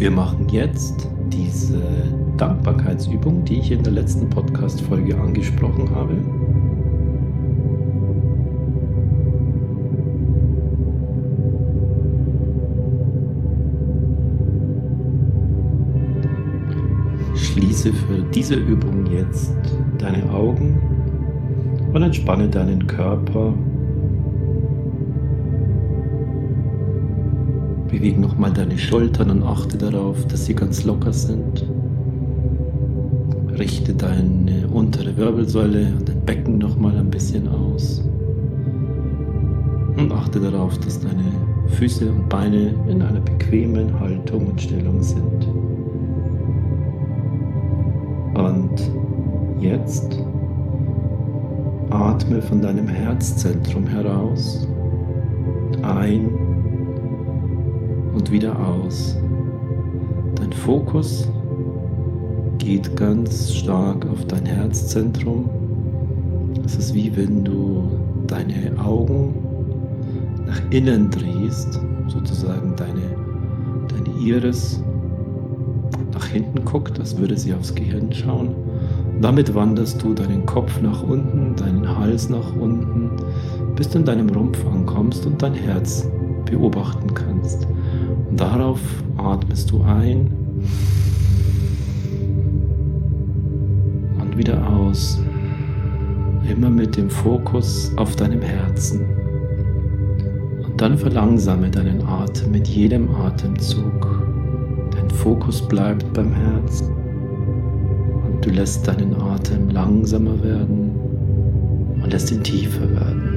Wir machen jetzt diese Dankbarkeitsübung, die ich in der letzten Podcast-Folge angesprochen habe. Schließe für diese Übung jetzt deine Augen und entspanne deinen Körper Bewege nochmal deine Schultern und achte darauf, dass sie ganz locker sind. Richte deine untere Wirbelsäule und dein Becken nochmal ein bisschen aus. Und achte darauf, dass deine Füße und Beine in einer bequemen Haltung und Stellung sind. Und jetzt atme von deinem Herzzentrum heraus ein und wieder aus. Dein Fokus geht ganz stark auf dein Herzzentrum. Es ist wie wenn du deine Augen nach innen drehst, sozusagen deine, deine Iris nach hinten guckt, als würde sie aufs Gehirn schauen. Damit wanderst du deinen Kopf nach unten, deinen Hals nach unten, bis du in deinem Rumpf ankommst und dein Herz beobachten kannst. Darauf atmest du ein und wieder aus. Immer mit dem Fokus auf deinem Herzen. Und dann verlangsame deinen Atem mit jedem Atemzug. Dein Fokus bleibt beim Herz. Und du lässt deinen Atem langsamer werden und lässt ihn tiefer werden.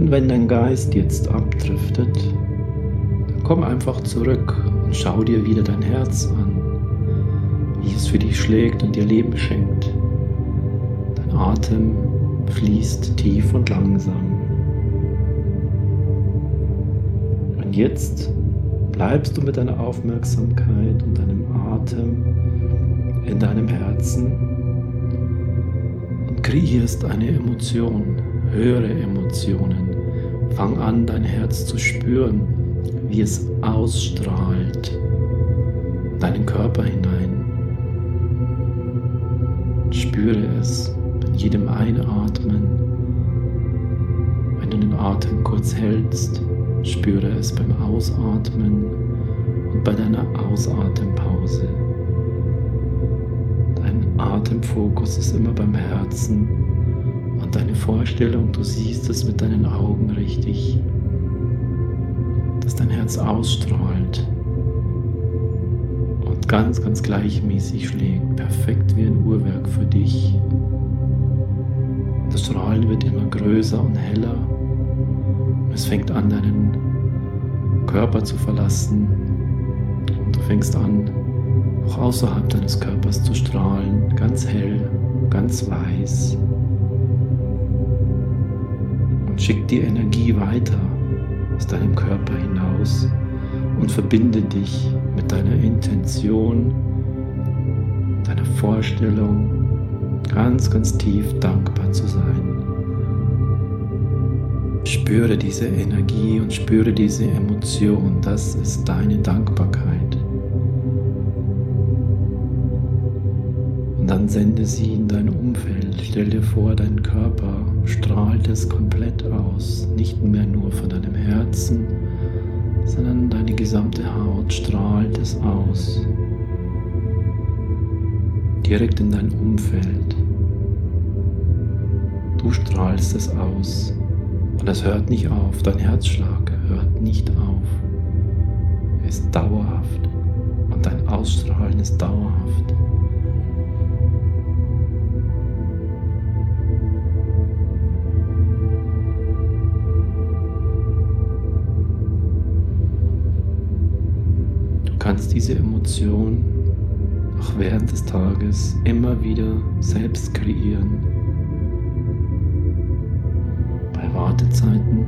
Und wenn dein Geist jetzt abdriftet, dann komm einfach zurück und schau dir wieder dein Herz an, wie es für dich schlägt und dir Leben schenkt. Dein Atem fließt tief und langsam. Und jetzt bleibst du mit deiner Aufmerksamkeit und deinem Atem in deinem Herzen und kreierst eine Emotion, höhere Emotionen. Fang an, dein Herz zu spüren, wie es ausstrahlt, in deinen Körper hinein. Spüre es bei jedem Einatmen. Wenn du den Atem kurz hältst, spüre es beim Ausatmen und bei deiner Ausatempause. Dein Atemfokus ist immer beim Herzen und deine Vorstellung, du siehst es mit deinen Augen richtig, dass dein Herz ausstrahlt und ganz, ganz gleichmäßig schlägt, perfekt wie ein Uhrwerk für dich. Das Strahlen wird immer größer und heller. Es fängt an, deinen Körper zu verlassen und du fängst an, auch außerhalb deines Körpers zu strahlen, ganz hell, ganz weiß schick die Energie weiter aus deinem Körper hinaus und verbinde dich mit deiner Intention, deiner Vorstellung, ganz, ganz tief dankbar zu sein. Spüre diese Energie und spüre diese Emotion. Das ist deine Dankbarkeit. dann sende sie in dein Umfeld. Stell dir vor, dein Körper strahlt es komplett aus. Nicht mehr nur von deinem Herzen, sondern deine gesamte Haut strahlt es aus. Direkt in dein Umfeld. Du strahlst es aus. Und es hört nicht auf. Dein Herzschlag hört nicht auf. Er ist dauerhaft. Und dein Ausstrahlen ist dauerhaft. Kannst diese Emotion auch während des Tages immer wieder selbst kreieren. Bei Wartezeiten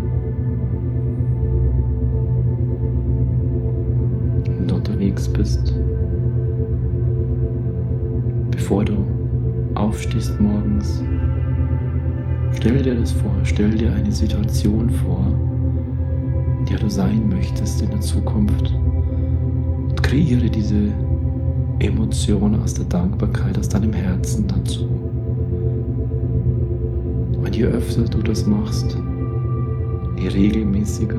wenn du unterwegs bist, bevor du aufstehst morgens. Stell dir das vor, stell dir eine Situation vor, der du sein möchtest in der Zukunft. Kreiere diese Emotion aus der Dankbarkeit, aus deinem Herzen dazu. Und je öfter du das machst, je regelmäßiger,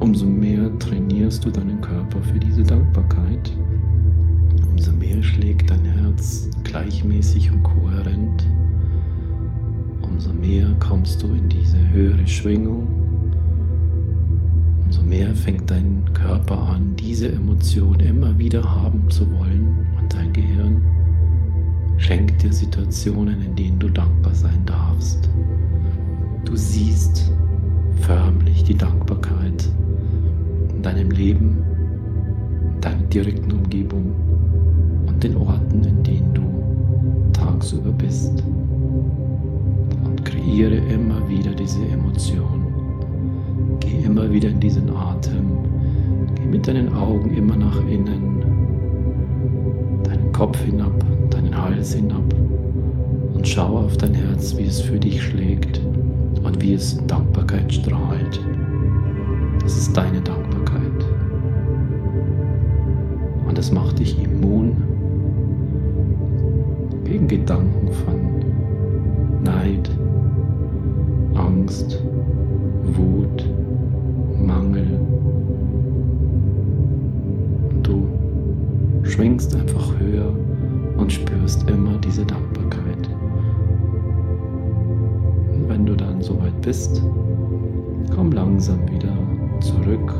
umso mehr trainierst du deinen Körper für diese Dankbarkeit. Umso mehr schlägt dein Herz gleichmäßig und kohärent. Umso mehr kommst du in diese höhere Schwingung. Umso mehr fängt dein Körper an, diese Emotion immer wieder haben zu wollen. Und dein Gehirn schenkt dir Situationen, in denen du dankbar sein darfst. Du siehst förmlich die Dankbarkeit in deinem Leben, in deiner direkten Umgebung und den Orten, in denen du tagsüber bist. Und kreiere immer wieder diese Emotion. Geh immer wieder in diesen Atem. Geh mit deinen Augen immer nach innen, deinen Kopf hinab, deinen Hals hinab und schaue auf dein Herz, wie es für dich schlägt und wie es in Dankbarkeit strahlt. Das ist deine Dankbarkeit. Und das macht dich immun gegen Gedanken von Neid, Angst, schwingst einfach höher und spürst immer diese Dankbarkeit. Und wenn du dann soweit bist, komm langsam wieder zurück